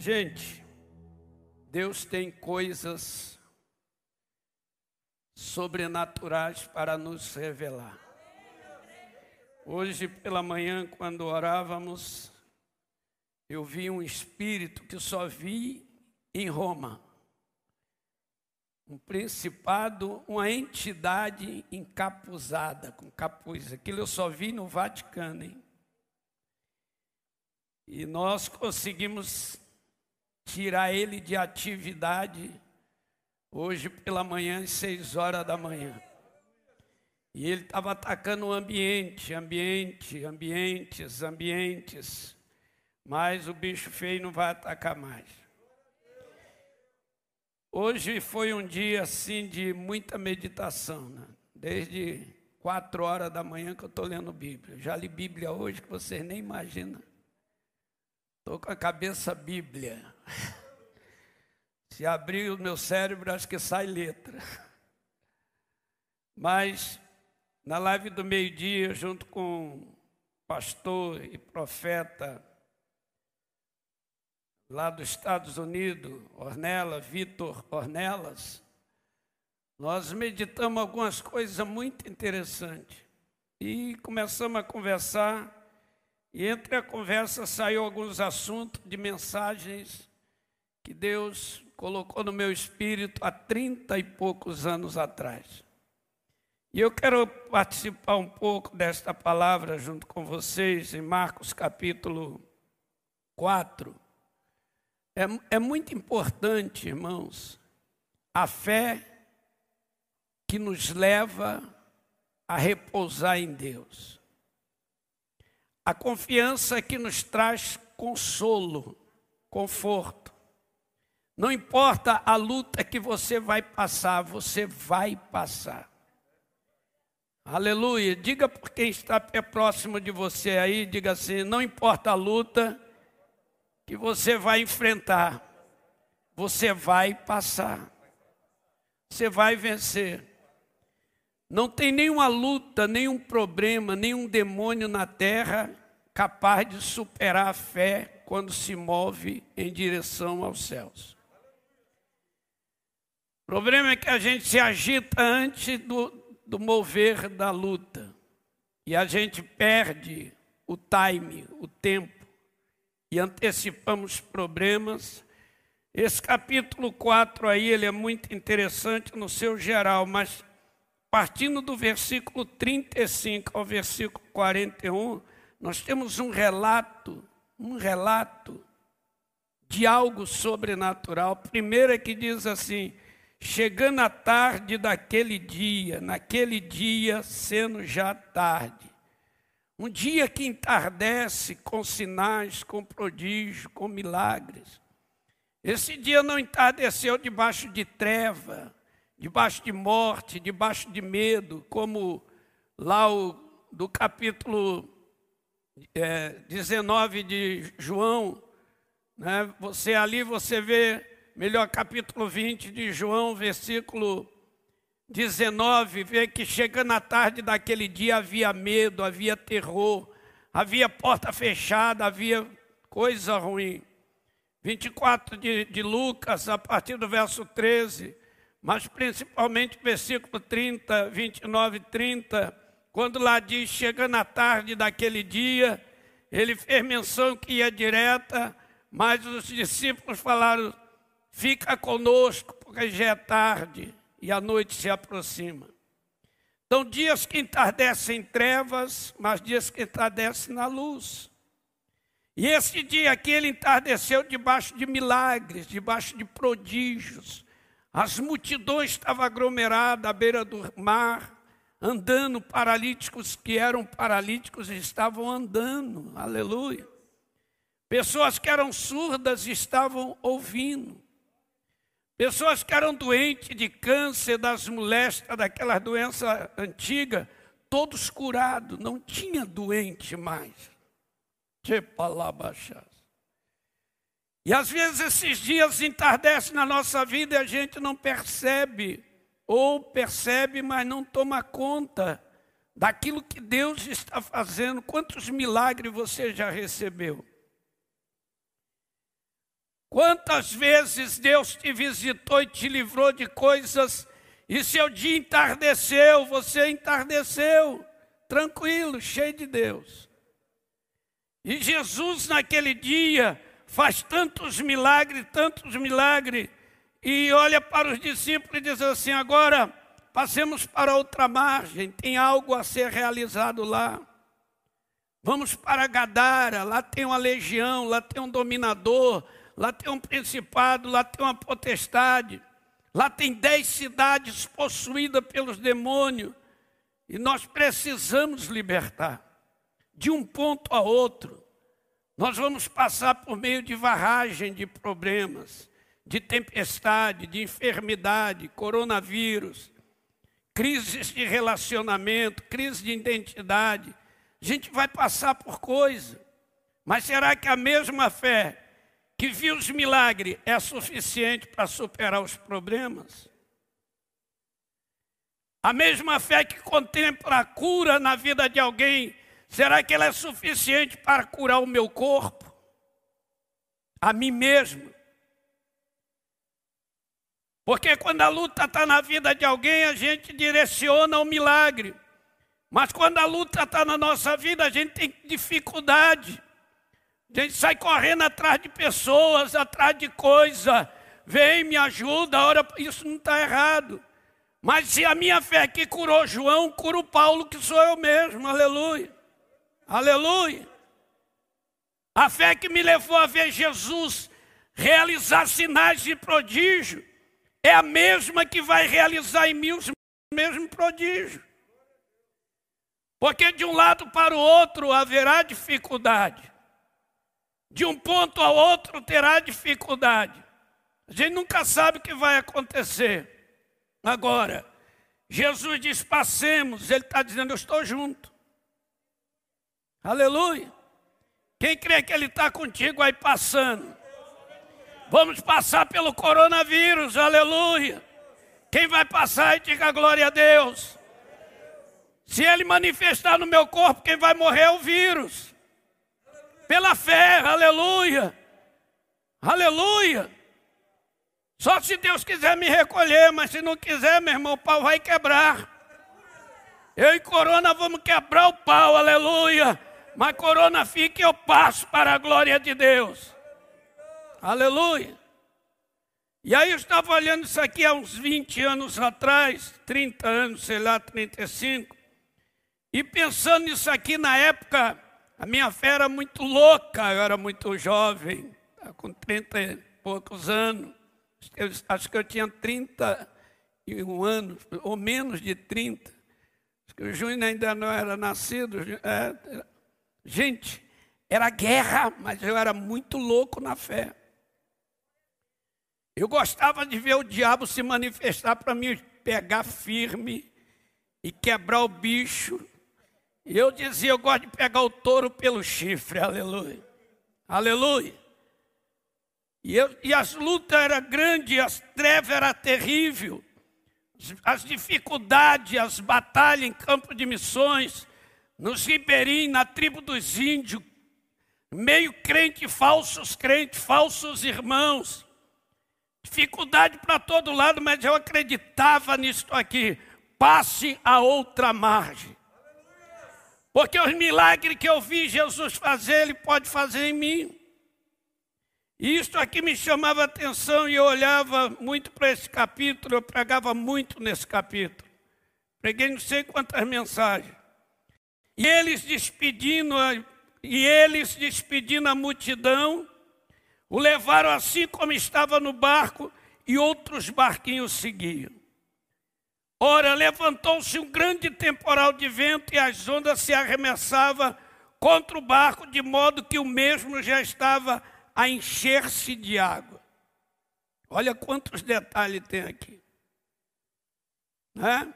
Gente, Deus tem coisas sobrenaturais para nos revelar. Hoje pela manhã, quando orávamos, eu vi um espírito que só vi em Roma. Um principado, uma entidade encapuzada, com capuz. Aquilo eu só vi no Vaticano, hein? E nós conseguimos tirar ele de atividade hoje pela manhã, às seis horas da manhã. E ele estava atacando o ambiente, ambiente, ambientes, ambientes. Mas o bicho feio não vai atacar mais. Hoje foi um dia assim de muita meditação, né? desde quatro horas da manhã que eu estou lendo Bíblia. Já li Bíblia hoje que vocês nem imaginam. Estou com a cabeça Bíblia. Se abrir o meu cérebro, acho que sai letra. Mas na live do meio-dia, junto com pastor e profeta lá dos Estados Unidos, Ornella, Vitor Ornelas, nós meditamos algumas coisas muito interessantes e começamos a conversar e entre a conversa saiu alguns assuntos de mensagens que Deus colocou no meu espírito há trinta e poucos anos atrás. E eu quero participar um pouco desta palavra junto com vocês em Marcos capítulo 4. É, é muito importante, irmãos, a fé que nos leva a repousar em Deus. A confiança que nos traz consolo, conforto. Não importa a luta que você vai passar, você vai passar. Aleluia. Diga por quem está próximo de você aí, diga assim: não importa a luta que você vai enfrentar, você vai passar. Você vai vencer. Não tem nenhuma luta, nenhum problema, nenhum demônio na terra capaz de superar a fé quando se move em direção aos céus. O problema é que a gente se agita antes do, do mover da luta e a gente perde o time, o tempo e antecipamos problemas. Esse capítulo 4 aí, ele é muito interessante no seu geral, mas partindo do versículo 35 ao versículo 41, nós temos um relato, um relato de algo sobrenatural. Primeiro é que diz assim: chegando a tarde daquele dia, naquele dia sendo já tarde, um dia que entardece com sinais, com prodígio, com milagres. Esse dia não entardeceu debaixo de treva, debaixo de morte, debaixo de medo, como lá o, do capítulo é, 19 de João, né? você ali você vê, melhor capítulo 20 de João, versículo 19, vê que chegando à tarde daquele dia havia medo, havia terror, havia porta fechada, havia coisa ruim. 24 de, de Lucas, a partir do verso 13, mas principalmente versículo 30, 29 e 30, quando lá diz, chegando à tarde daquele dia, ele fez menção que ia direta, mas os discípulos falaram: fica conosco, porque já é tarde e a noite se aproxima. Então, dias que entardecem em trevas, mas dias que entardecem na luz. E esse dia aqui ele entardeceu debaixo de milagres, debaixo de prodígios. As multidões estavam aglomeradas à beira do mar, andando, paralíticos que eram paralíticos estavam andando, aleluia. Pessoas que eram surdas estavam ouvindo. Pessoas que eram doentes de câncer, das molestias, daquelas doenças antigas, todos curados, não tinha doente mais. Que palavra E às vezes esses dias entardecem na nossa vida e a gente não percebe ou percebe, mas não toma conta daquilo que Deus está fazendo. Quantos milagres você já recebeu? Quantas vezes Deus te visitou e te livrou de coisas, e seu dia entardeceu, você entardeceu, tranquilo, cheio de Deus. E Jesus, naquele dia, faz tantos milagres, tantos milagres, e olha para os discípulos e diz assim: agora passemos para outra margem, tem algo a ser realizado lá. Vamos para Gadara, lá tem uma legião, lá tem um dominador, lá tem um principado, lá tem uma potestade, lá tem dez cidades possuídas pelos demônios, e nós precisamos libertar de um ponto a outro. Nós vamos passar por meio de varragem de problemas, de tempestade, de enfermidade, coronavírus, crises de relacionamento, crise de identidade. A gente vai passar por coisa. Mas será que a mesma fé que viu os milagres é suficiente para superar os problemas? A mesma fé que contempla a cura na vida de alguém, será que ela é suficiente para curar o meu corpo? A mim mesmo? Porque quando a luta está na vida de alguém, a gente direciona o milagre. Mas quando a luta está na nossa vida, a gente tem dificuldade. A gente sai correndo atrás de pessoas, atrás de coisa. Vem, me ajuda, ora, isso não está errado. Mas se a minha fé que curou João, cura o Paulo, que sou eu mesmo, aleluia. Aleluia. A fé que me levou a ver Jesus realizar sinais de prodígio é a mesma que vai realizar em mim os mesmos prodígios. Porque de um lado para o outro haverá dificuldade. De um ponto ao outro terá dificuldade. A gente nunca sabe o que vai acontecer. Agora, Jesus diz: passemos, Ele está dizendo: Eu estou junto. Aleluia. Quem crê que Ele está contigo aí passando? Vamos passar pelo coronavírus, aleluia. Quem vai passar e diga glória a Deus. Se ele manifestar no meu corpo, quem vai morrer é o vírus. Pela fé, aleluia. Aleluia. Só se Deus quiser me recolher, mas se não quiser, meu irmão, o pau vai quebrar. Eu e Corona vamos quebrar o pau, aleluia. Mas Corona fica e eu passo para a glória de Deus. Aleluia. E aí eu estava olhando isso aqui há uns 20 anos atrás, 30 anos, sei lá, 35, e pensando nisso aqui na época, a minha fé era muito louca, eu era muito jovem, com 30 e poucos anos. Acho que eu tinha 31 anos, ou menos de 30. Acho que o Júnior ainda não era nascido. É, gente, era guerra, mas eu era muito louco na fé. Eu gostava de ver o diabo se manifestar para me pegar firme e quebrar o bicho. Eu dizia, eu gosto de pegar o touro pelo chifre, aleluia. Aleluia. E, eu, e as lutas eram grandes, as trevas eram terríveis, as dificuldades, as batalhas em campo de missões, nos ribeirinhos, na tribo dos índios, meio crente, falsos crentes, falsos irmãos dificuldade para todo lado, mas eu acreditava nisso aqui. Passe a outra margem. Porque os milagres que eu vi Jesus fazer, Ele pode fazer em mim. E isso aqui me chamava a atenção e eu olhava muito para esse capítulo, eu pregava muito nesse capítulo. Preguei não sei quantas mensagens. E eles despedindo, e eles despedindo a multidão, o levaram assim como estava no barco e outros barquinhos seguiam. Ora, levantou-se um grande temporal de vento e as ondas se arremessavam contra o barco, de modo que o mesmo já estava a encher-se de água. Olha quantos detalhes tem aqui. Né?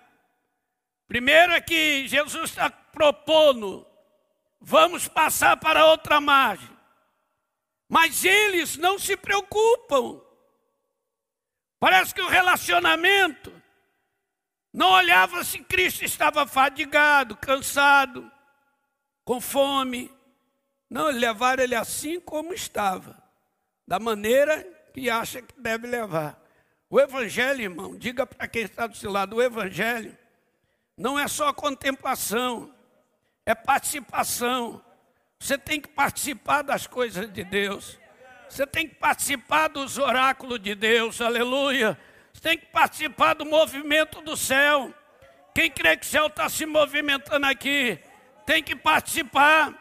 Primeiro é que Jesus está propondo, vamos passar para outra margem. Mas eles não se preocupam. Parece que o relacionamento não olhava se Cristo estava fadigado, cansado, com fome. Não, levaram ele assim como estava. da maneira que acha que deve levar. O Evangelho, irmão, diga para quem está do seu lado: o Evangelho não é só contemplação, é participação. Você tem que participar das coisas de Deus. Você tem que participar dos oráculos de Deus, aleluia. Tem que participar do movimento do céu. Quem crê que o céu está se movimentando aqui, tem que participar.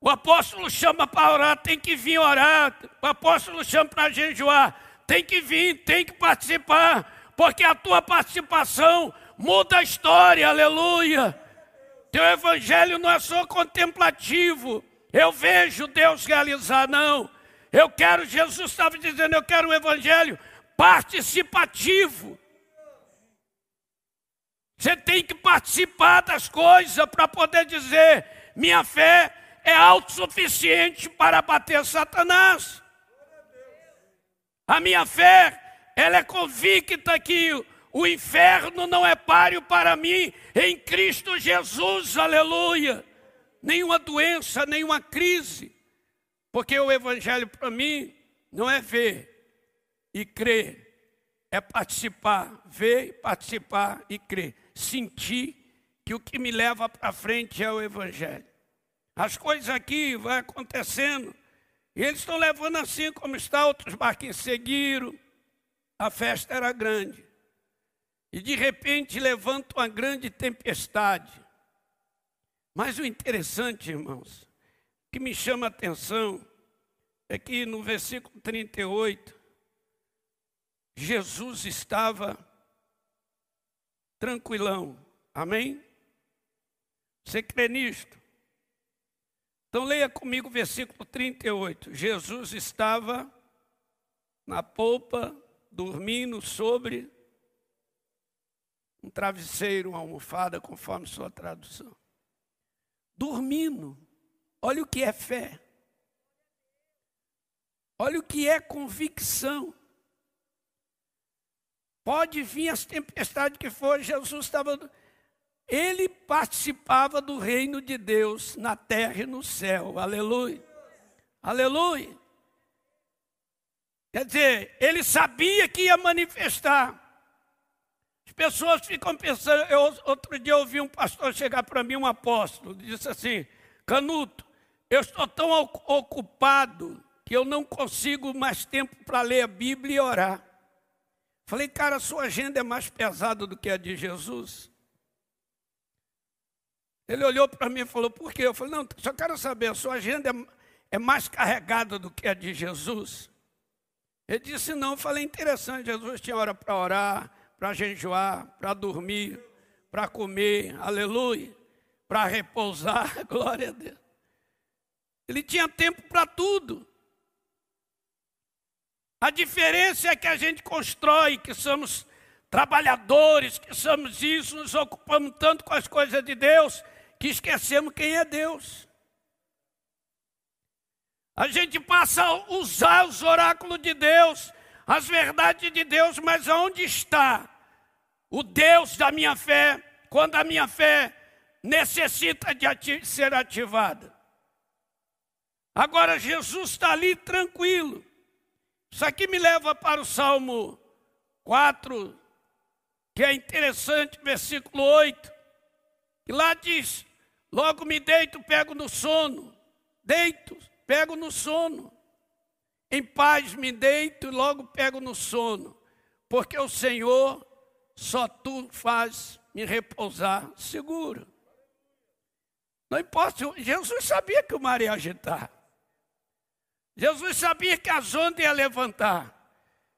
O apóstolo chama para orar, tem que vir orar. O apóstolo chama para jejuar, tem que vir, tem que participar. Porque a tua participação muda a história, aleluia. Teu evangelho não é só contemplativo. Eu vejo Deus realizar, não. Eu quero, Jesus estava dizendo, eu quero um evangelho participativo. Você tem que participar das coisas para poder dizer: minha fé é autossuficiente para bater Satanás. A minha fé, ela é convicta que o inferno não é páreo para mim em Cristo Jesus, aleluia. Nenhuma doença, nenhuma crise, porque o Evangelho para mim não é ver e crer, é participar, ver, participar e crer. Sentir que o que me leva para frente é o Evangelho. As coisas aqui vão acontecendo, e eles estão levando assim como está, outros barquinhos seguiram. A festa era grande. E de repente levanta uma grande tempestade. Mas o interessante, irmãos, que me chama a atenção é que no versículo 38, Jesus estava tranquilão. Amém? Você crê nisto? Então leia comigo o versículo 38. Jesus estava na polpa, dormindo sobre um travesseiro, uma almofada, conforme sua tradução. Dormindo. Olha o que é fé. Olha o que é convicção. Pode vir as tempestades que for, Jesus estava. Ele participava do reino de Deus na terra e no céu. Aleluia. Aleluia. Quer dizer, ele sabia que ia manifestar. As pessoas ficam pensando. Eu, outro dia eu ouvi um pastor chegar para mim, um apóstolo, disse assim: Canuto, eu estou tão ocupado que eu não consigo mais tempo para ler a Bíblia e orar. Falei, cara, sua agenda é mais pesada do que a de Jesus. Ele olhou para mim e falou, por quê? Eu falei, não, só quero saber, a sua agenda é, é mais carregada do que a de Jesus? Ele disse, não, eu falei, interessante, Jesus tinha hora para orar, para jejuar, para dormir, para comer, aleluia, para repousar, glória a Deus. Ele tinha tempo para tudo. A diferença é que a gente constrói, que somos trabalhadores, que somos isso, nos ocupamos tanto com as coisas de Deus, que esquecemos quem é Deus. A gente passa a usar os oráculos de Deus, as verdades de Deus, mas onde está o Deus da minha fé, quando a minha fé necessita de ati ser ativada? Agora Jesus está ali tranquilo. Isso aqui me leva para o Salmo 4, que é interessante, versículo 8, que lá diz: Logo me deito, pego no sono, deito, pego no sono. Em paz me deito e logo pego no sono, porque o Senhor só tu faz me repousar seguro. Não importa, Jesus sabia que o mar ia agitar. Jesus sabia que as ondas iam levantar.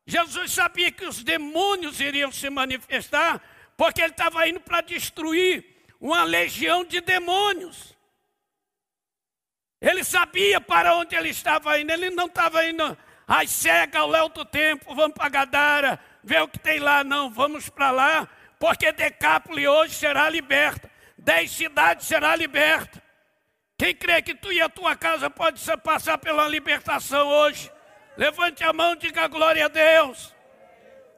Jesus sabia que os demônios iriam se manifestar, porque ele estava indo para destruir uma legião de demônios. Ele sabia para onde ele estava indo, ele não estava indo às cegas ao léu do tempo, vamos para Gadara, ver o que tem lá, não, vamos para lá, porque Decápole hoje será liberta, dez cidades será liberta. Quem crê que tu e a tua casa pode passar pela libertação hoje? Levante a mão e diga glória a Deus.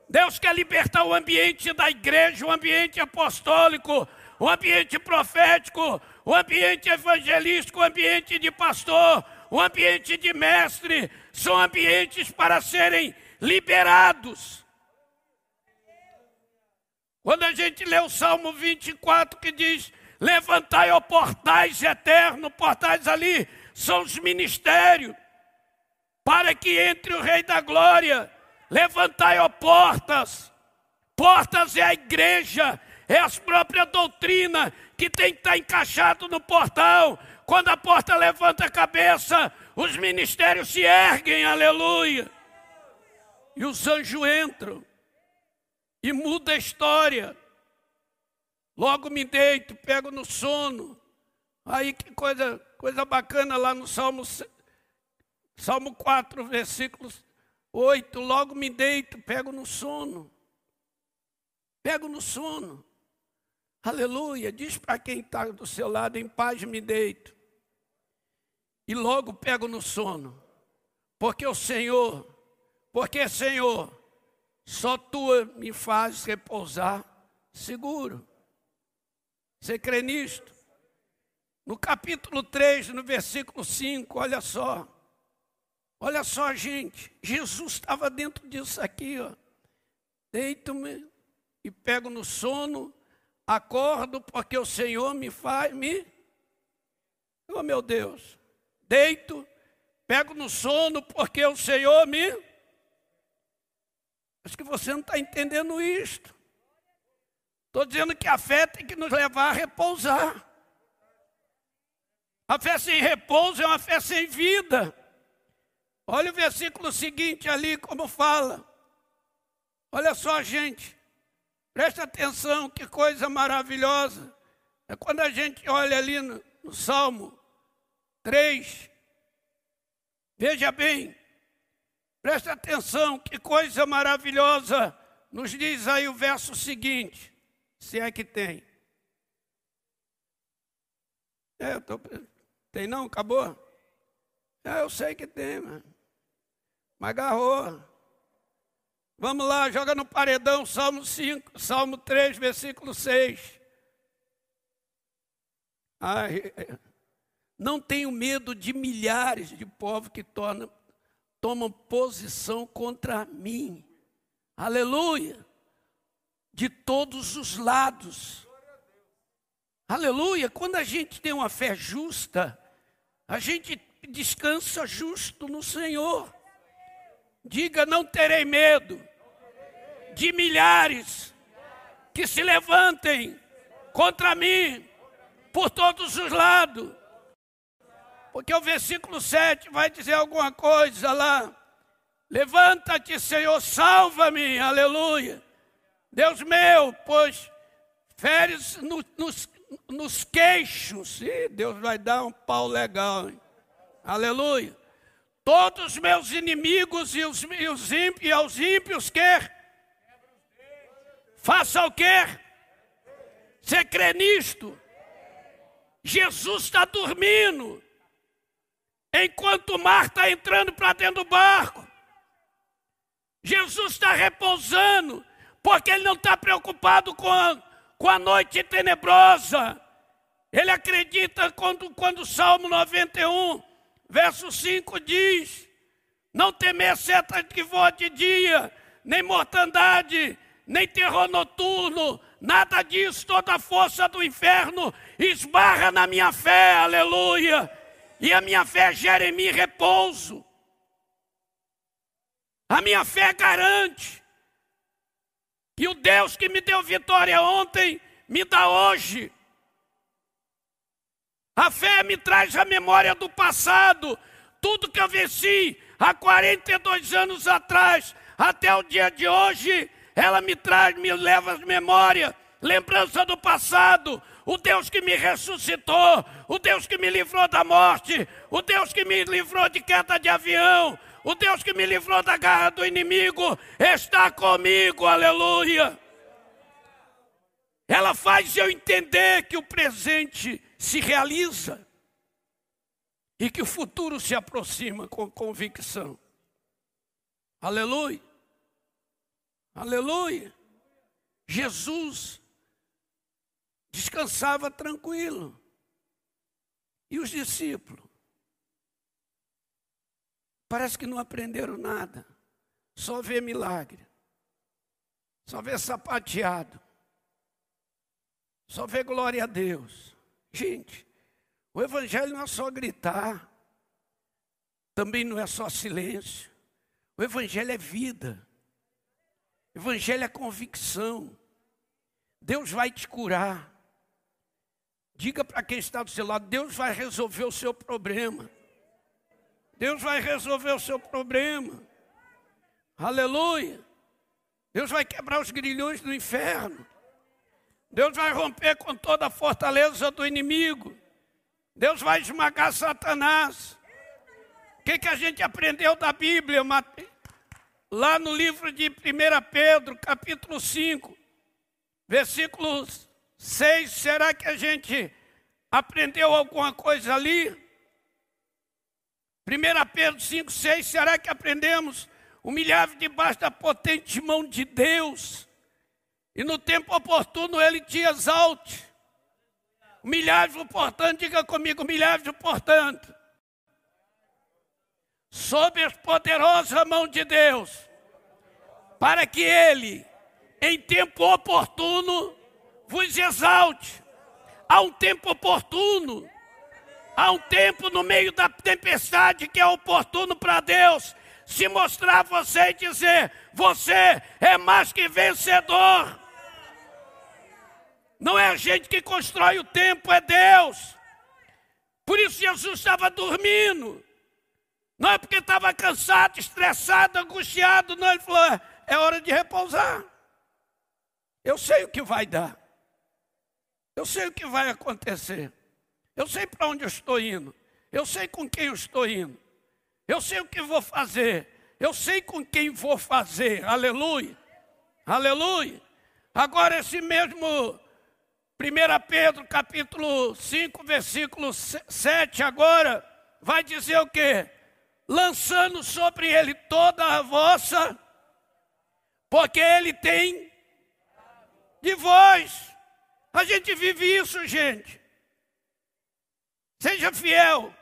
Deus quer libertar o ambiente da igreja, o ambiente apostólico, o ambiente profético, o ambiente evangelístico, o ambiente de pastor, o ambiente de mestre. são ambientes para serem liberados. Quando a gente lê o Salmo 24 que diz: Levantai, ó portais eternos, portais ali são os ministérios, para que entre o Rei da Glória. Levantai, ó portas, portas é a igreja, é a própria doutrina que tem que estar encaixado no portal. Quando a porta levanta a cabeça, os ministérios se erguem, aleluia. E os anjos entram e muda a história. Logo me deito, pego no sono. Aí que coisa, coisa bacana lá no Salmo, Salmo 4, versículos 8. Logo me deito, pego no sono. Pego no sono. Aleluia. Diz para quem está do seu lado, em paz me deito. E logo pego no sono. Porque o Senhor, porque Senhor, só tu me fazes repousar seguro. Você crê nisto? No capítulo 3, no versículo 5, olha só. Olha só, gente. Jesus estava dentro disso aqui, ó. Deito-me e pego no sono, acordo porque o Senhor me faz me. Oh meu Deus. Deito, pego no sono porque o Senhor me Acho que você não está entendendo isto. Estou dizendo que a fé tem que nos levar a repousar. A fé sem repouso é uma fé sem vida. Olha o versículo seguinte ali, como fala. Olha só, gente. Preste atenção, que coisa maravilhosa. É quando a gente olha ali no, no Salmo 3. Veja bem, Presta atenção, que coisa maravilhosa. Nos diz aí o verso seguinte, se é que tem. É, tô... Tem não? Acabou? É, eu sei que tem, mano. Mas agarrou. Vamos lá, joga no paredão, Salmo 5, Salmo 3, versículo 6. Ai, não tenho medo de milhares de povos que tornam tomam posição contra mim. Aleluia! De todos os lados. Aleluia! Quando a gente tem uma fé justa, a gente descansa justo no Senhor. Diga: não terei medo de milhares que se levantem contra mim por todos os lados. Porque o versículo 7 vai dizer alguma coisa lá. Levanta-te, Senhor, salva-me, aleluia. Deus meu, pois feres no, nos, nos queixos. E Deus vai dar um pau legal, hein? aleluia. Todos os meus inimigos e, os, e, os ímpios, e aos ímpios quer. Faça o quê? Você crê nisto? Jesus está dormindo enquanto o mar está entrando para dentro do barco. Jesus está repousando, porque ele não está preocupado com a, com a noite tenebrosa. Ele acredita quando, quando o Salmo 91, verso 5 diz: Não temer seta que voa de dia, nem mortandade, nem terror noturno, nada disso, toda a força do inferno esbarra na minha fé, aleluia e a minha fé gera em mim repouso. A minha fé garante. E o Deus que me deu vitória ontem, me dá hoje. A fé me traz a memória do passado. Tudo que eu venci há 42 anos atrás, até o dia de hoje, ela me traz, me leva às memórias, lembrança do passado, o Deus que me ressuscitou, o Deus que me livrou da morte, o Deus que me livrou de queda de avião, o Deus que me livrou da garra do inimigo, está comigo, aleluia. Ela faz eu entender que o presente se realiza e que o futuro se aproxima com convicção. Aleluia. Aleluia. Jesus descansava tranquilo. E os discípulos? Parece que não aprenderam nada. Só vê milagre. Só vê sapateado. Só vê glória a Deus. Gente, o Evangelho não é só gritar, também não é só silêncio. O Evangelho é vida, o Evangelho é convicção. Deus vai te curar. Diga para quem está do seu lado: Deus vai resolver o seu problema. Deus vai resolver o seu problema. Aleluia. Deus vai quebrar os grilhões do inferno. Deus vai romper com toda a fortaleza do inimigo. Deus vai esmagar Satanás. O que, que a gente aprendeu da Bíblia? Lá no livro de 1 Pedro, capítulo 5, versículo 6. Será que a gente aprendeu alguma coisa ali? 1 Pedro 5, 6. Será que aprendemos? Humilhar debaixo da potente mão de Deus. E no tempo oportuno ele te exalte. Humilhai-vos, portanto, diga comigo, humilhai-vos, portanto, sob a poderosa mão de Deus, para que Ele, em tempo oportuno, vos exalte. Há um tempo oportuno, há um tempo no meio da tempestade que é oportuno para Deus se mostrar a você e dizer: Você é mais que vencedor. Não é a gente que constrói o tempo, é Deus. Por isso Jesus estava dormindo. Não é porque estava cansado, estressado, angustiado, não. Ele falou: é, hora de repousar. Eu sei o que vai dar. Eu sei o que vai acontecer. Eu sei para onde eu estou indo. Eu sei com quem eu estou indo. Eu sei o que vou fazer. Eu sei com quem vou fazer. Aleluia. Aleluia. Agora, esse mesmo 1 Pedro capítulo 5, versículo 7 agora, vai dizer o quê? Lançando sobre ele toda a vossa, porque ele tem de vós. A gente vive isso, gente. Seja fiel.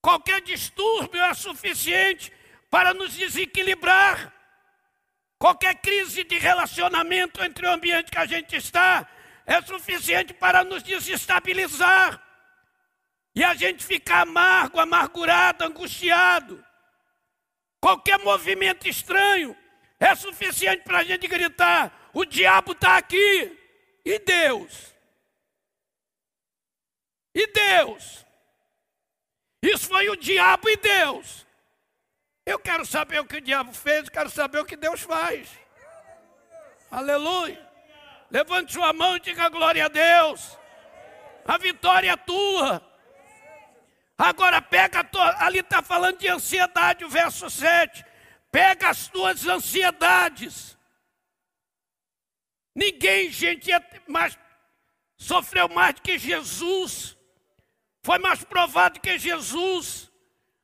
Qualquer distúrbio é suficiente para nos desequilibrar. Qualquer crise de relacionamento entre o ambiente que a gente está é suficiente para nos desestabilizar. E a gente ficar amargo, amargurado, angustiado. Qualquer movimento estranho é suficiente para a gente gritar: o diabo está aqui. E Deus? E Deus? Isso foi o diabo e Deus. Eu quero saber o que o diabo fez, quero saber o que Deus faz. Aleluia. Levante sua mão e diga glória a Deus. A vitória é tua. Agora pega, tua, ali está falando de ansiedade, o verso 7. Pega as tuas ansiedades. Ninguém, gente, é mais, sofreu mais do que Jesus. Foi mais provado que Jesus.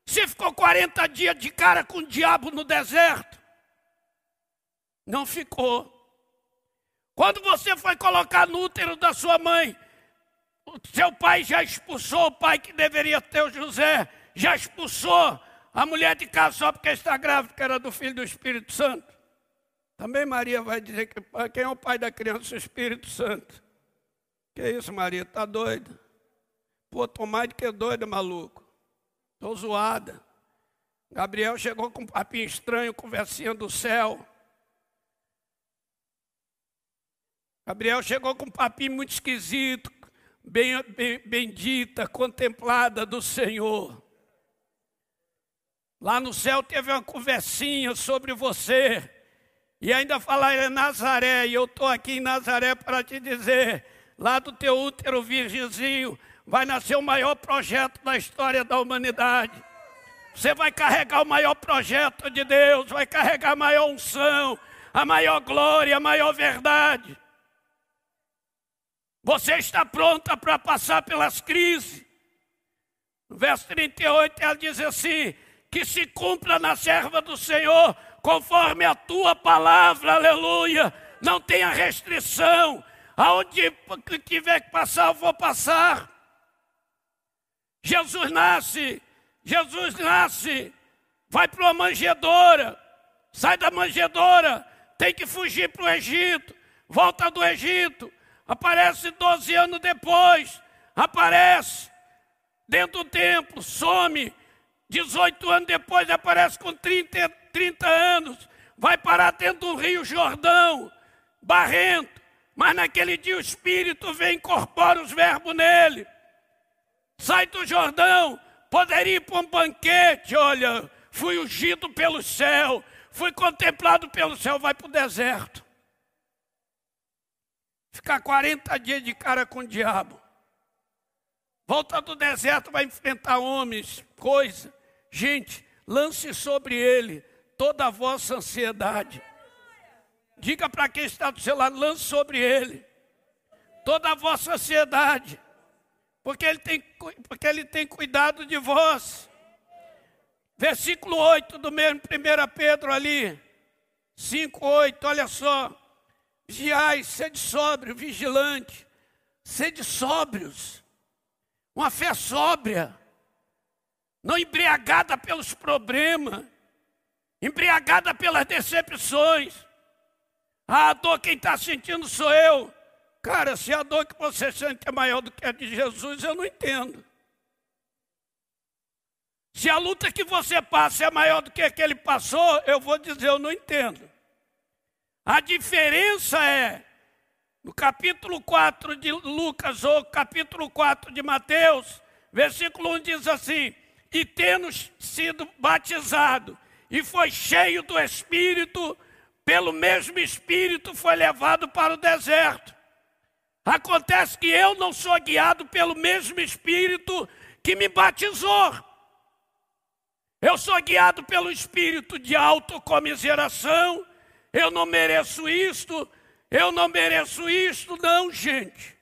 Você ficou 40 dias de cara com o diabo no deserto? Não ficou. Quando você foi colocar no útero da sua mãe, o seu pai já expulsou o pai que deveria ter o José, já expulsou a mulher de casa só porque está grávida, que era do filho do Espírito Santo. Também Maria vai dizer que quem é o pai da criança? O Espírito Santo. Que isso, Maria? Está doida? Pô, tô mais do que doida, maluco. Estou zoada. Gabriel chegou com um papinho estranho, conversinha do céu. Gabriel chegou com um papinho muito esquisito, bem, bem, bendita, contemplada do Senhor. Lá no céu teve uma conversinha sobre você. E ainda falaram em Nazaré, e eu estou aqui em Nazaré para te dizer, lá do teu útero virgenzinho, vai nascer o maior projeto da história da humanidade. Você vai carregar o maior projeto de Deus, vai carregar a maior unção, a maior glória, a maior verdade. Você está pronta para passar pelas crises. No verso 38 ela diz assim: que se cumpra na serva do Senhor, conforme a tua palavra, aleluia. Não tenha restrição, aonde tiver que passar, eu vou passar. Jesus nasce Jesus nasce, vai para uma manjedoura, sai da manjedoura, tem que fugir para o Egito, volta do Egito, aparece 12 anos depois, aparece dentro do templo, some, 18 anos depois aparece com 30, 30 anos, vai parar dentro do rio Jordão, barrento, mas naquele dia o Espírito vem e incorpora os verbos nele. Sai do Jordão, poderia ir para um banquete, olha, fui ungido pelo céu, fui contemplado pelo céu, vai para o deserto. Ficar 40 dias de cara com o diabo. Volta do deserto, vai enfrentar homens, coisa. Gente, lance sobre ele toda a vossa ansiedade. Diga para quem está do seu lado, lance sobre ele toda a vossa ansiedade, porque ele tem, porque ele tem cuidado de vós. Versículo 8 do mesmo 1 Pedro ali, 5, 8, olha só. Vigiai, sede sóbrio, vigilante, sede sóbrios, uma fé sóbria, não embriagada pelos problemas, embriagada pelas decepções. Ah, a dor quem está sentindo sou eu. Cara, se a dor que você sente é maior do que a de Jesus, eu não entendo. Se a luta que você passa é maior do que a que ele passou, eu vou dizer, eu não entendo. A diferença é, no capítulo 4 de Lucas ou capítulo 4 de Mateus, versículo 1 diz assim: E tendo sido batizado, e foi cheio do Espírito, pelo mesmo Espírito foi levado para o deserto. Acontece que eu não sou guiado pelo mesmo Espírito que me batizou. Eu sou guiado pelo Espírito de autocomiseração. Eu não mereço isto, eu não mereço isto, não, gente.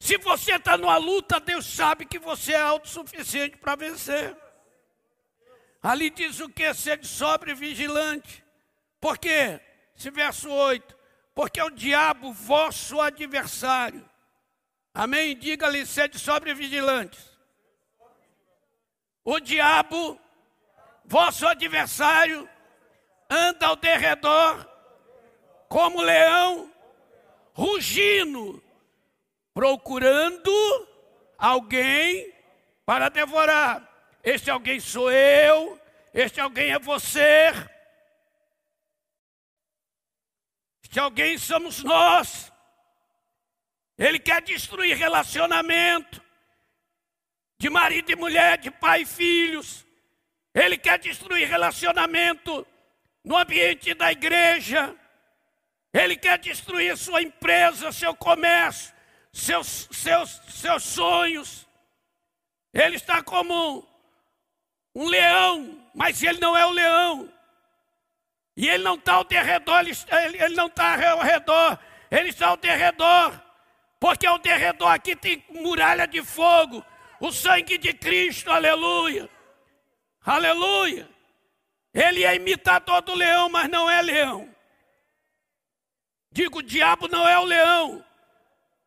Se você está numa luta, Deus sabe que você é autossuficiente para vencer. Ali diz o que? Ser sobre vigilante. Por quê? Esse verso 8. Porque é o diabo, vosso adversário. Amém? Diga-lhe, sede sobre vigilantes. O diabo, vosso adversário, anda ao derredor como leão, rugindo, procurando alguém para devorar. Este alguém sou eu, este alguém é você. Este alguém somos nós. Ele quer destruir relacionamento de marido e mulher, de pai e filhos. Ele quer destruir relacionamento no ambiente da igreja. Ele quer destruir sua empresa, seu comércio, seus, seus, seus sonhos. Ele está como um leão, mas ele não é o leão. E ele não está ao derredor, ele, ele, não está ao redor, ele está ao derredor. Porque ao derredor aqui tem muralha de fogo, o sangue de Cristo, aleluia. Aleluia. Ele é imitador do leão, mas não é leão. Digo, o diabo não é o leão.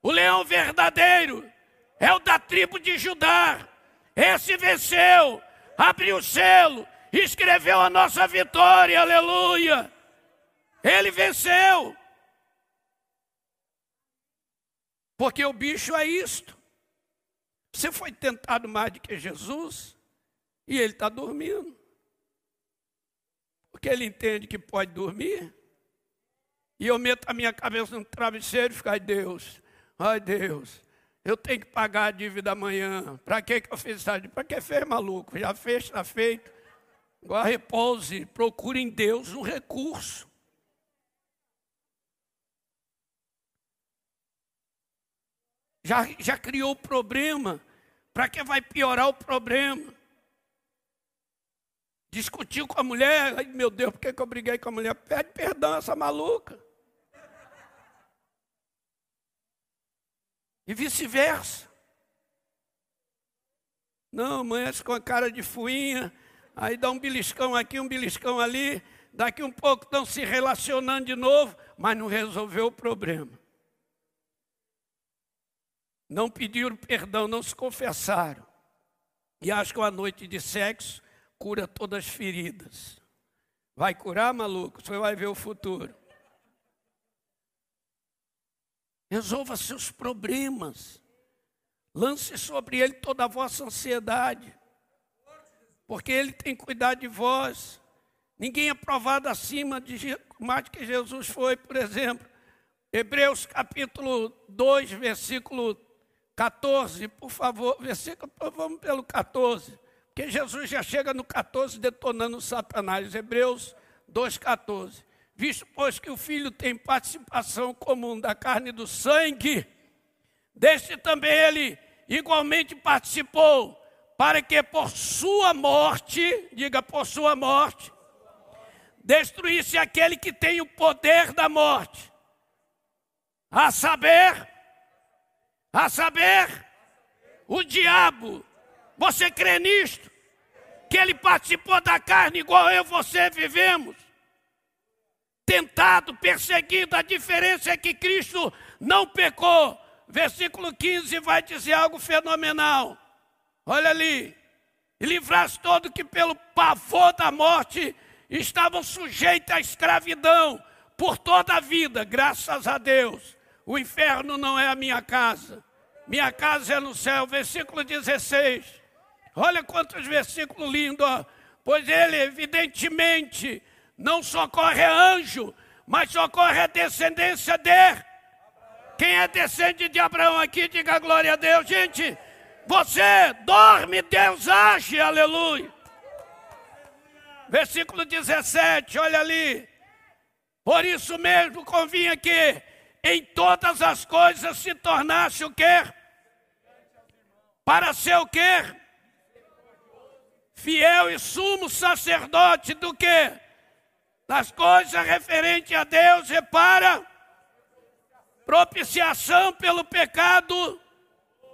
O leão verdadeiro é o da tribo de Judá. Esse venceu abriu o selo, escreveu a nossa vitória, aleluia. Ele venceu. Porque o bicho é isto. Você foi tentado mais do que Jesus e ele está dormindo. Porque ele entende que pode dormir. E eu meto a minha cabeça no travesseiro e fico, ai Deus, ai Deus, eu tenho que pagar a dívida amanhã. Para que, que eu fiz essa dívida? Para que fez, maluco? Já fez, está feito. Repouse, procure em Deus um recurso. Já, já criou o problema. Para que vai piorar o problema? Discutiu com a mulher, ai meu Deus, por que, que eu briguei com a mulher? Pede perdão essa maluca. E vice-versa. Não, amanhece com a cara de fuinha, aí dá um beliscão aqui, um beliscão ali, daqui um pouco estão se relacionando de novo, mas não resolveu o problema. Não pediram perdão, não se confessaram. E acho que uma noite de sexo cura todas as feridas. Vai curar, maluco? Você vai ver o futuro. Resolva seus problemas. Lance sobre ele toda a vossa ansiedade. Porque ele tem cuidado de vós. Ninguém é provado acima de mais que Jesus foi, por exemplo. Hebreus capítulo 2, versículo 14, por favor, versículo, vamos pelo 14, porque Jesus já chega no 14 detonando Satanás. Hebreus 2,14. Visto, pois, que o filho tem participação comum da carne e do sangue, deste também ele igualmente participou, para que por sua morte, diga por sua morte, destruísse aquele que tem o poder da morte, a saber, a saber, o diabo. Você crê nisto? Que ele participou da carne igual eu e você vivemos? Tentado, perseguido, a diferença é que Cristo não pecou. Versículo 15 vai dizer algo fenomenal. Olha ali. E livraste todo que pelo pavor da morte estavam sujeitos à escravidão por toda a vida, graças a Deus. O inferno não é a minha casa, minha casa é no céu. Versículo 16. Olha quantos versículos lindos, pois ele, evidentemente, não socorre anjo, mas socorre a descendência de. Quem é descendente de Abraão aqui, diga glória a Deus, gente. Você dorme, Deus age, aleluia. Versículo 17, olha ali. Por isso mesmo convinha que em todas as coisas se tornasse o quê? Para ser o quê? Fiel e sumo sacerdote do quê? Das coisas referentes a Deus e para propiciação pelo pecado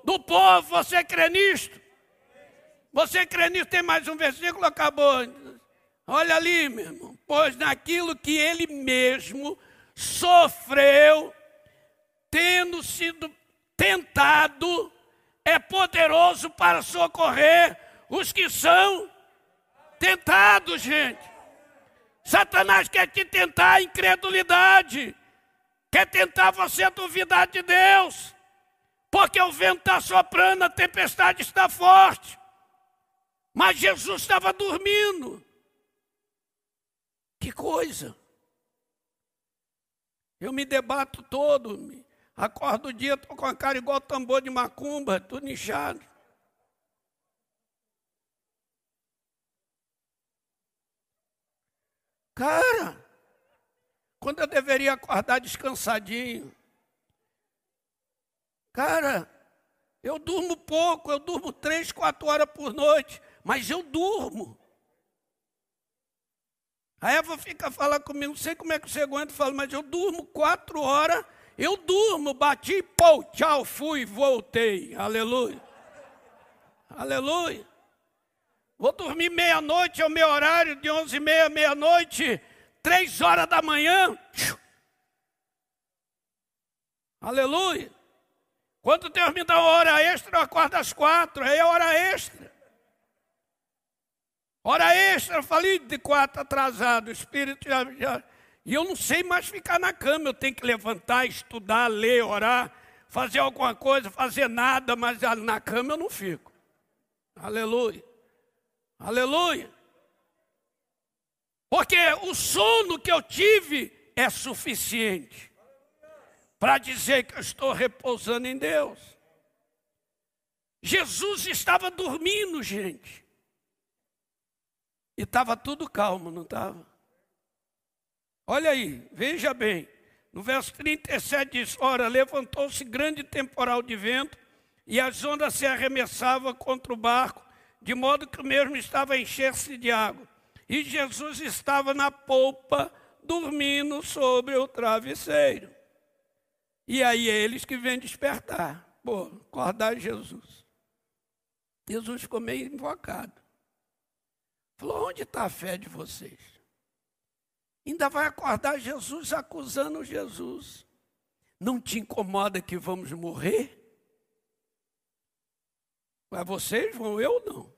do povo. Você crê nisto? Você crê nisto? Tem mais um versículo, acabou. Olha ali, meu irmão. Pois naquilo que ele mesmo sofreu, tendo sido tentado, é poderoso para socorrer os que são tentados, gente. Satanás quer te tentar a incredulidade, quer tentar você duvidar de Deus, porque o vento está soprando, a tempestade está forte. Mas Jesus estava dormindo. Que coisa! Eu me debato todo, Acordo o dia, estou com a cara igual tambor de macumba, tudo inchado. Cara, quando eu deveria acordar descansadinho. Cara, eu durmo pouco, eu durmo três, quatro horas por noite, mas eu durmo. A Eva fica falando comigo, não sei como é que você aguenta, fala, mas eu durmo quatro horas eu durmo, bati, pô, tchau, fui, voltei. Aleluia. Aleluia. Vou dormir meia-noite, é o meu horário, de onze e meia, meia-noite, três horas da manhã. Aleluia. Quando Deus me dá uma hora extra, eu acordo às quatro, aí é hora extra. Hora extra, eu falei de quatro atrasado, o Espírito já, já e eu não sei mais ficar na cama, eu tenho que levantar, estudar, ler, orar, fazer alguma coisa, fazer nada, mas na cama eu não fico. Aleluia. Aleluia. Porque o sono que eu tive é suficiente para dizer que eu estou repousando em Deus. Jesus estava dormindo, gente. E estava tudo calmo, não estava? Olha aí, veja bem. No verso 37 diz: Ora, levantou-se grande temporal de vento, e as ondas se arremessavam contra o barco, de modo que o mesmo estava a encher-se de água. E Jesus estava na polpa, dormindo sobre o travesseiro. E aí é eles que vêm despertar. Pô, acordar Jesus. Jesus ficou meio invocado. Falou: onde está a fé de vocês? Ainda vai acordar Jesus acusando Jesus. Não te incomoda que vamos morrer? Mas vocês vão, eu não.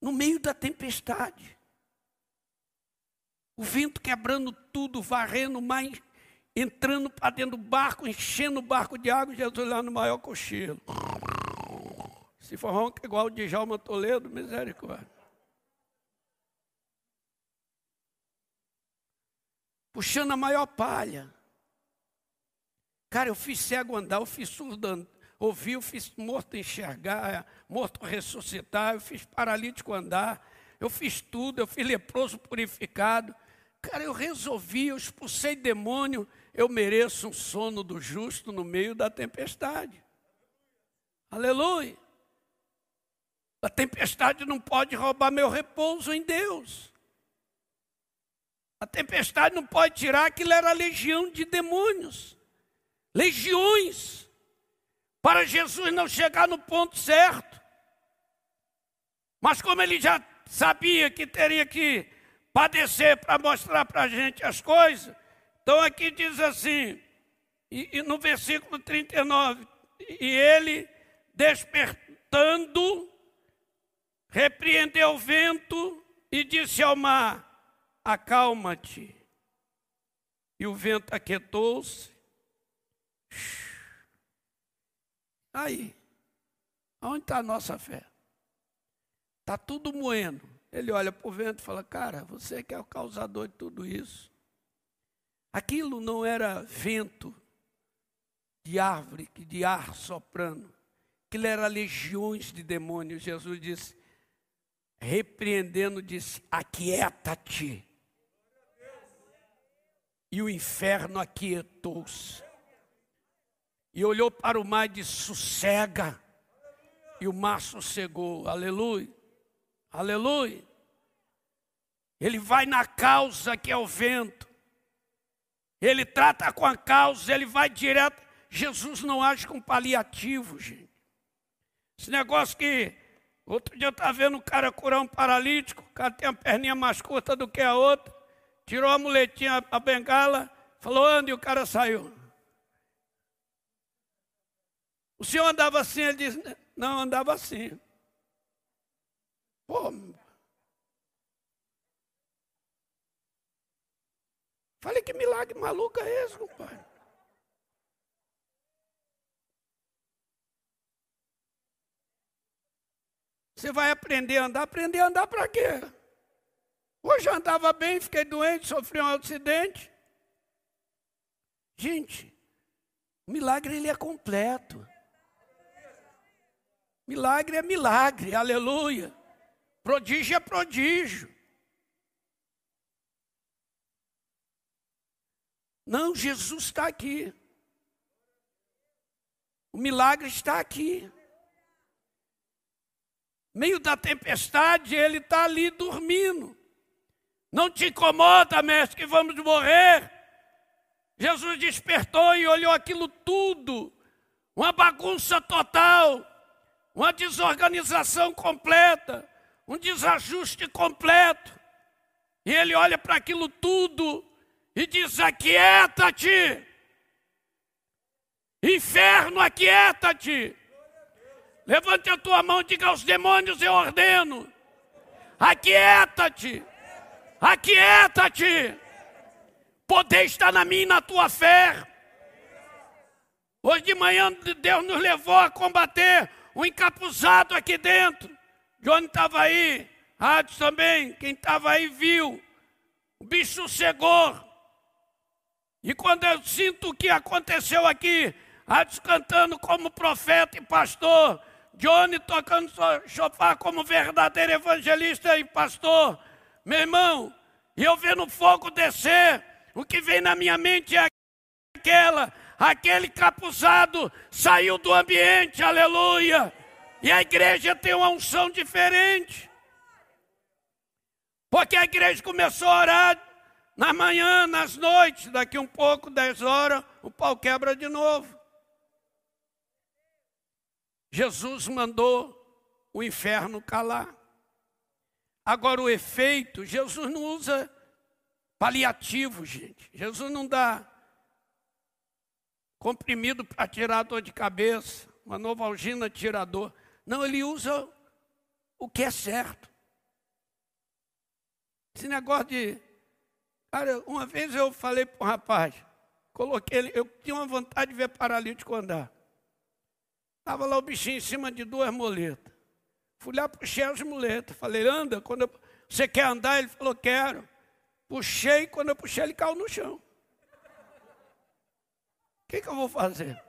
No meio da tempestade. O vento quebrando tudo, varrendo mais, entrando para dentro do barco, enchendo o barco de água, Jesus lá no maior cochilo. Se for ronca igual o Djalma Toledo, misericórdia. Puxando a maior palha. Cara, eu fiz cego andar, eu fiz surdo ouvir, eu fiz morto enxergar, morto ressuscitar, eu fiz paralítico andar, eu fiz tudo, eu fiz leproso purificado. Cara, eu resolvi, eu expulsei demônio, eu mereço um sono do justo no meio da tempestade. Aleluia. A tempestade não pode roubar meu repouso em Deus. A tempestade não pode tirar aquilo era legião de demônios. Legiões. Para Jesus não chegar no ponto certo. Mas como ele já sabia que teria que padecer para mostrar para a gente as coisas, então aqui diz assim, e, e no versículo 39, e ele despertando, repreendeu o vento e disse ao mar: Acalma-te. E o vento aquietou-se. Aí, onde está a nossa fé? Está tudo moendo. Ele olha para o vento e fala: Cara, você que é o causador de tudo isso. Aquilo não era vento de árvore, de ar soprando. Aquilo era legiões de demônios. Jesus disse, repreendendo, disse: Aquieta-te. E o inferno aquietou-se. E olhou para o mar e disse: Sossega. E o mar sossegou. Aleluia. Aleluia. Ele vai na causa que é o vento. Ele trata com a causa, ele vai direto. Jesus não age com paliativo, gente. Esse negócio que outro dia eu estava vendo um cara curar um paralítico, o cara tem a perninha mais curta do que a outra, tirou a muletinha, a bengala, falou, anda, e o cara saiu. O senhor andava assim, ele disse, não, andava assim. Pô, Falei, que milagre maluco é esse, compadre? Você vai aprender a andar, aprender a andar para quê? Hoje eu andava bem, fiquei doente, sofri um acidente. Gente, milagre ele é completo. Milagre é milagre, aleluia. Prodígio é prodígio. Não, Jesus está aqui. O milagre está aqui. Meio da tempestade, ele está ali dormindo. Não te incomoda, mestre, que vamos morrer. Jesus despertou e olhou aquilo tudo. Uma bagunça total, uma desorganização completa, um desajuste completo. E ele olha para aquilo tudo e diz: Aquieta-te, inferno, aquieta-te. Levante a tua mão e diga aos demônios: Eu ordeno, aquieta-te, aquieta-te. Poder está na minha e na tua fé. Hoje de manhã Deus nos levou a combater um encapuzado aqui dentro. Johnny estava aí, Hades também, quem estava aí viu. O bicho cegou. E quando eu sinto o que aconteceu aqui, Hades cantando como profeta e pastor, Johnny tocando chofar como verdadeiro evangelista e pastor, meu irmão, e eu vendo o fogo descer, o que vem na minha mente é aquela, aquele capuzado saiu do ambiente, aleluia. E a igreja tem uma unção diferente. Porque a igreja começou a orar na manhã, nas noites, daqui um pouco, dez horas, o pau quebra de novo. Jesus mandou o inferno calar. Agora, o efeito, Jesus não usa paliativo, gente. Jesus não dá comprimido para tirar dor de cabeça, uma novalgina tirador. Não, ele usa o que é certo. Esse negócio de. Cara, uma vez eu falei para um rapaz, coloquei ele, eu tinha uma vontade de ver paralítico andar. Estava lá o bichinho em cima de duas muletas. Fui lá, puxei as muletas. Falei, anda, quando eu, você quer andar? Ele falou, quero. Puxei, quando eu puxei, ele caiu no chão. O que, que eu vou fazer?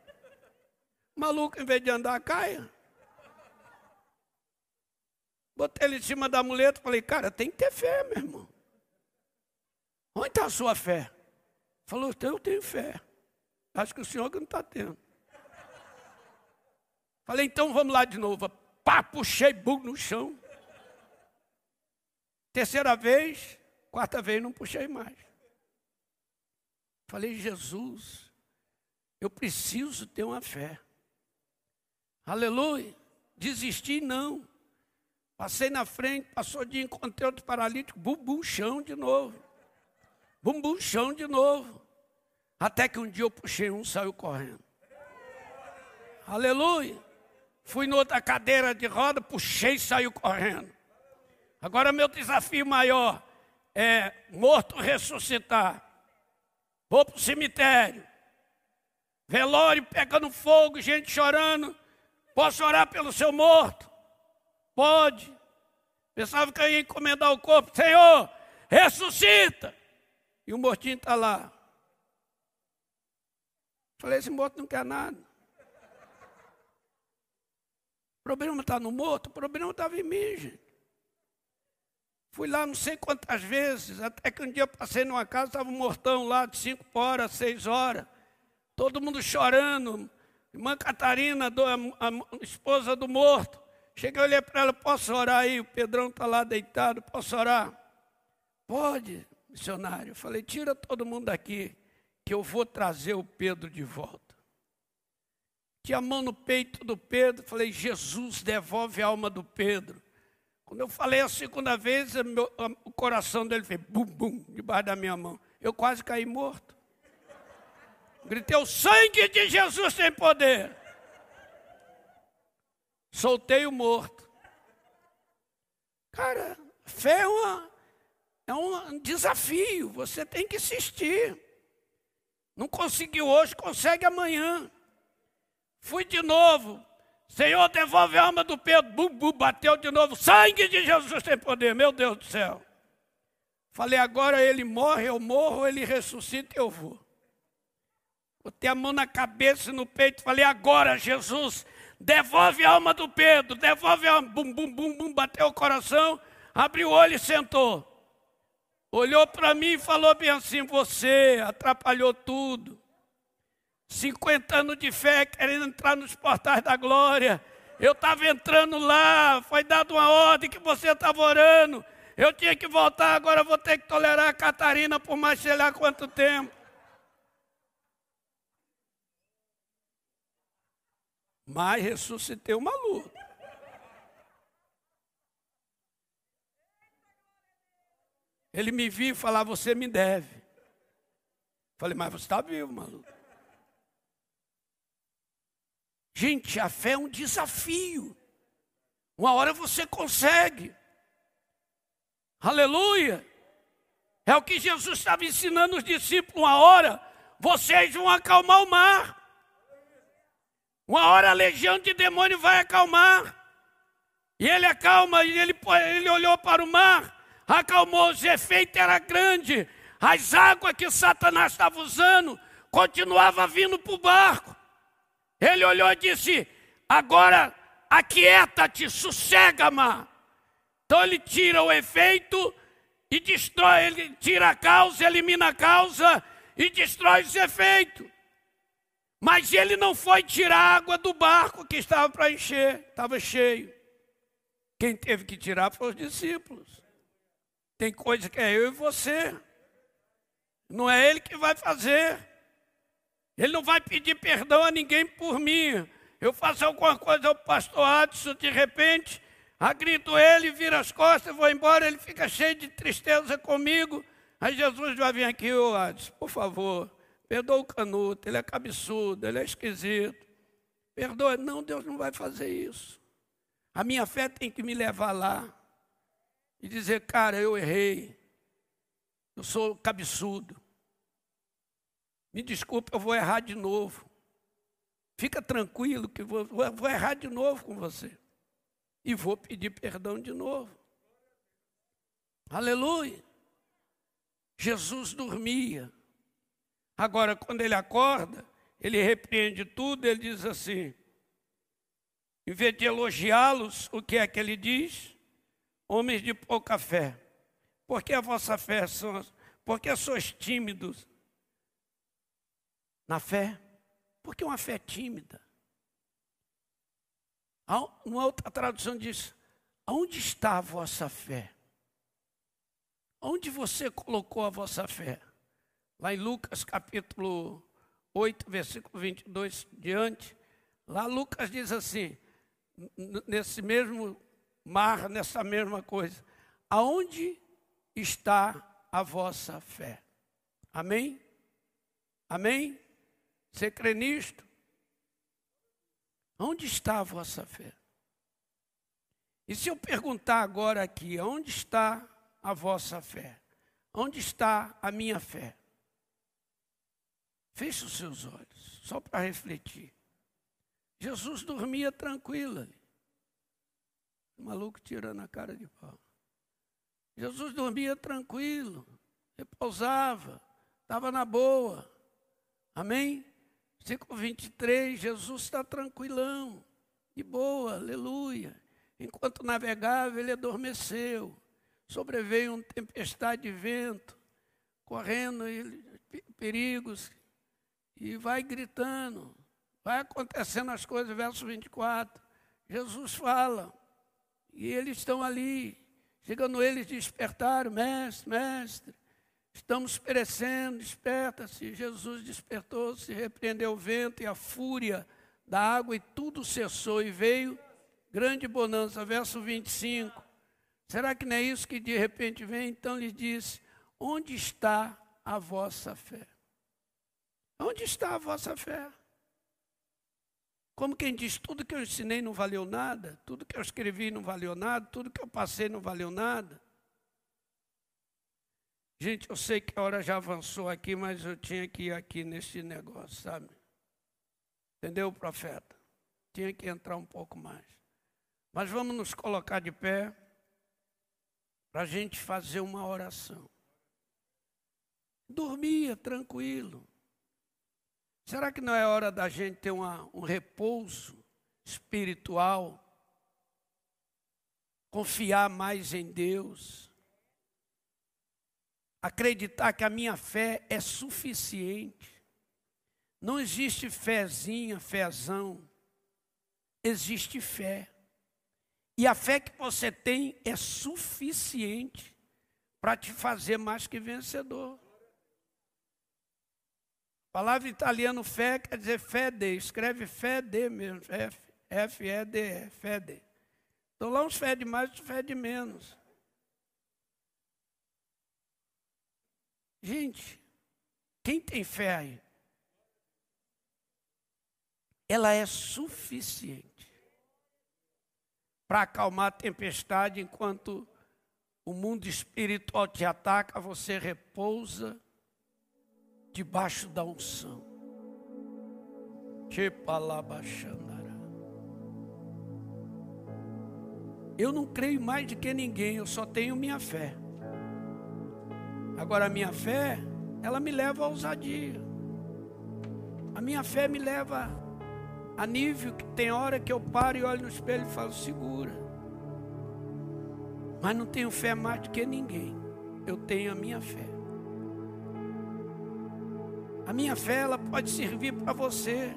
maluco, em vez de andar, caia. Botei ele em cima da muleta, falei, cara, tem que ter fé, meu irmão. Onde está a sua fé? Falou, eu tenho fé. Acho que o senhor que não está tendo. Falei, então vamos lá de novo. Pá, puxei bug no chão. Terceira vez, quarta vez não puxei mais. Falei, Jesus, eu preciso ter uma fé. Aleluia. Desisti, não. Passei na frente, passou de encontrei outro paralítico, bumbum chão de novo. Bumbum chão de novo. Até que um dia eu puxei um, saiu correndo. Aleluia. Fui noutra cadeira de roda, puxei e saiu correndo. Agora meu desafio maior é morto ressuscitar. Vou para o cemitério. Velório pegando fogo, gente chorando. Posso orar pelo seu morto? Pode. Pensava que eu ia encomendar o corpo. Senhor, ressuscita. E o mortinho está lá. Falei, esse morto não quer nada. O problema está no morto, o problema estava em mim, gente. Fui lá não sei quantas vezes, até que um dia passei numa casa, estava um mortão lá de cinco horas, seis horas. Todo mundo chorando. Irmã Catarina, a esposa do morto. Cheguei, olhei para ela, posso orar aí? O Pedrão está lá deitado, posso orar? Pode, missionário. Eu falei, tira todo mundo daqui, que eu vou trazer o Pedro de volta. Tinha a mão no peito do Pedro, falei, Jesus, devolve a alma do Pedro. Quando eu falei a segunda vez, meu, o coração dele fez bum, bum, debaixo da minha mão. Eu quase caí morto. Gritei: o sangue de Jesus tem poder. Soltei o morto. Cara, fé é, uma, é um desafio. Você tem que insistir. Não conseguiu hoje, consegue amanhã. Fui de novo. Senhor, devolve a alma do Pedro. Bum, bum, bateu de novo. Sangue de Jesus tem poder. Meu Deus do céu. Falei, agora ele morre, eu morro, ele ressuscita, eu vou. Botei a mão na cabeça e no peito, falei, agora, Jesus, devolve a alma do Pedro, devolve a alma. Bum, bum, bum, bum, bateu o coração, abriu o olho e sentou. Olhou para mim e falou bem assim: Você atrapalhou tudo. 50 anos de fé, querendo entrar nos portais da glória. Eu estava entrando lá, foi dada uma ordem que você estava orando. Eu tinha que voltar, agora vou ter que tolerar a Catarina por mais sei lá quanto tempo. Mas ressuscitei o maluco. Ele me viu falava, você me deve. Falei, mas você está vivo, maluco. Gente, a fé é um desafio. Uma hora você consegue. Aleluia. É o que Jesus estava ensinando os discípulos. Uma hora vocês vão acalmar o mar. Uma hora a legião de demônio vai acalmar. E ele acalma, e ele, ele olhou para o mar, acalmou, os efeitos era grande. As águas que Satanás estava usando continuava vindo para o barco. Ele olhou e disse: Agora aquieta-te, sossega, mar. Então ele tira o efeito e destrói, ele tira a causa, elimina a causa e destrói os efeitos. Mas ele não foi tirar água do barco que estava para encher, estava cheio. Quem teve que tirar foram os discípulos. Tem coisa que é eu e você. Não é ele que vai fazer. Ele não vai pedir perdão a ninguém por mim. Eu faço alguma coisa ao pastor Adson, de repente, agrito ele, vira as costas, vou embora, ele fica cheio de tristeza comigo. Aí Jesus vai vir aqui, ô Adson, por favor, Perdoa o canuto, ele é cabeçudo, ele é esquisito. Perdoa. Não, Deus não vai fazer isso. A minha fé tem que me levar lá e dizer, cara, eu errei. Eu sou cabeçudo. Me desculpe, eu vou errar de novo. Fica tranquilo que vou, vou errar de novo com você. E vou pedir perdão de novo. Aleluia. Jesus dormia. Agora, quando ele acorda, ele repreende tudo, ele diz assim: em vez de elogiá-los, o que é que ele diz? Homens de pouca fé. Por que a vossa fé são. Por que sois tímidos na fé? Porque uma fé tímida. Uma outra tradução diz: Aonde está a vossa fé? Onde você colocou a vossa fé? Lá em Lucas capítulo 8, versículo 22 diante, lá Lucas diz assim: nesse mesmo mar, nessa mesma coisa, aonde está a vossa fé? Amém? Amém? Você crê nisto? Onde está a vossa fé? E se eu perguntar agora aqui, onde está a vossa fé? Onde está a minha fé? Feche os seus olhos, só para refletir. Jesus dormia tranquilo. O maluco tirando a cara de pau. Jesus dormia tranquilo, repousava, estava na boa. Amém? Versículo 23, Jesus está tranquilão, de boa, aleluia. Enquanto navegava, ele adormeceu. Sobreveio uma tempestade de vento, correndo perigos, e vai gritando. Vai acontecendo as coisas, verso 24. Jesus fala, e eles estão ali. Chegando eles despertaram, mestre, mestre, estamos perecendo, desperta-se. Jesus despertou-se, repreendeu o vento e a fúria da água, e tudo cessou, e veio grande bonança. Verso 25. Será que não é isso que de repente vem? Então lhe disse: Onde está a vossa fé? Onde está a vossa fé? Como quem diz, tudo que eu ensinei não valeu nada, tudo que eu escrevi não valeu nada, tudo que eu passei não valeu nada. Gente, eu sei que a hora já avançou aqui, mas eu tinha que ir aqui nesse negócio, sabe? Entendeu, profeta? Tinha que entrar um pouco mais. Mas vamos nos colocar de pé para a gente fazer uma oração. Dormia tranquilo. Será que não é hora da gente ter uma, um repouso espiritual? Confiar mais em Deus? Acreditar que a minha fé é suficiente? Não existe fezinha, fezão. Existe fé. E a fé que você tem é suficiente para te fazer mais que vencedor. Palavra italiana fé quer dizer fede, escreve fede mesmo, F-E-D-E, fede. Então lá uns fede mais, outros fede menos. Gente, quem tem fé aí? Ela é suficiente para acalmar a tempestade enquanto o mundo espiritual te ataca, você repousa debaixo da unção. Eu não creio mais do que ninguém, eu só tenho minha fé. Agora a minha fé, ela me leva à ousadia. A minha fé me leva a nível que tem hora que eu paro e olho no espelho e falo, segura. Mas não tenho fé mais do que ninguém. Eu tenho a minha fé. A minha fé ela pode servir para você,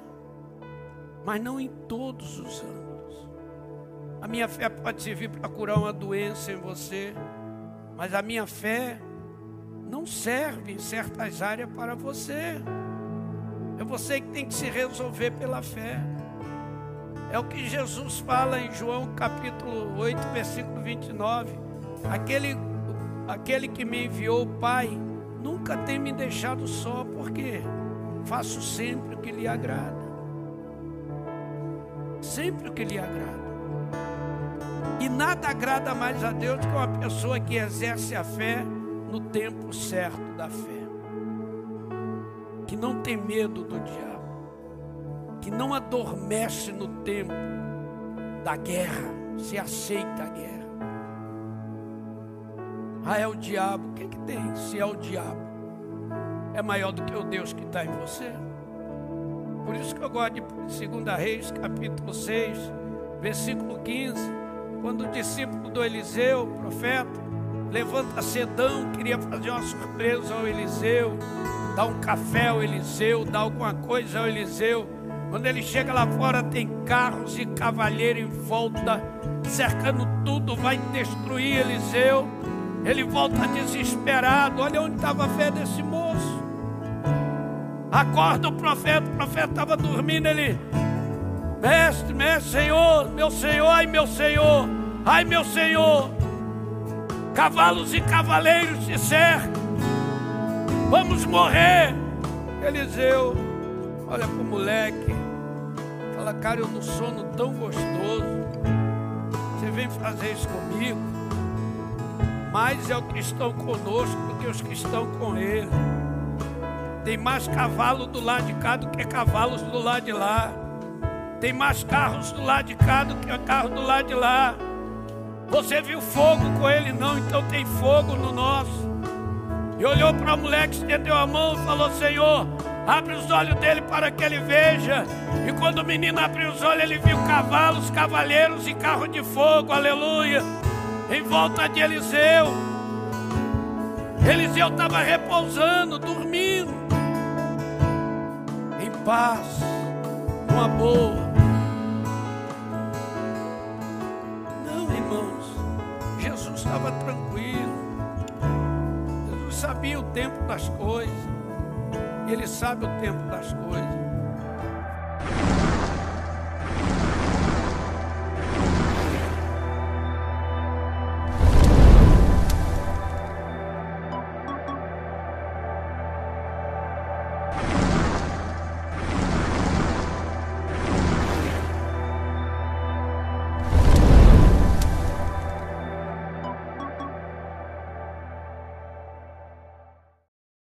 mas não em todos os anos. A minha fé pode servir para curar uma doença em você, mas a minha fé não serve em certas áreas para você. É você que tem que se resolver pela fé. É o que Jesus fala em João capítulo 8, versículo 29. Aquele, aquele que me enviou, o Pai, nunca tem me deixado só, porque faço sempre o que lhe agrada. Sempre o que lhe agrada. E nada agrada mais a Deus que uma pessoa que exerce a fé no tempo certo da fé, que não tem medo do diabo, que não adormece no tempo da guerra, se aceita a guerra. Ah, é o diabo. O que, que tem se é o diabo? É maior do que o Deus que está em você. Por isso que eu gosto de 2 Reis, capítulo 6, versículo 15. Quando o discípulo do Eliseu, profeta, levanta cedão, queria fazer uma surpresa ao Eliseu, dar um café ao Eliseu, dar alguma coisa ao Eliseu. Quando ele chega lá fora, tem carros e cavalheiro em volta, cercando tudo, vai destruir Eliseu. Ele volta desesperado. Olha onde estava a fé desse moço. Acorda o profeta. O profeta estava dormindo. Ele, mestre, mestre, Senhor, meu Senhor, ai meu Senhor, ai meu Senhor. Cavalos e cavaleiros se cercam. Vamos morrer. Eliseu, olha para o moleque. Fala, cara, eu no sono tão gostoso. Você vem fazer isso comigo mais é o que estão conosco do que os que estão com ele. Tem mais cavalo do lado de cá do que cavalos do lado de lá. Tem mais carros do lado de cá do que carro do lado de lá. Você viu fogo com ele? Não, então tem fogo no nosso. E olhou para o moleque, estendeu a mão e falou: Senhor, abre os olhos dele para que ele veja. E quando o menino abriu os olhos, ele viu cavalos, cavaleiros e carro de fogo, aleluia em volta de Eliseu. Eliseu estava repousando, dormindo, em paz, uma boa. Não, irmãos, Jesus estava tranquilo. Jesus sabia o tempo das coisas. Ele sabe o tempo das coisas.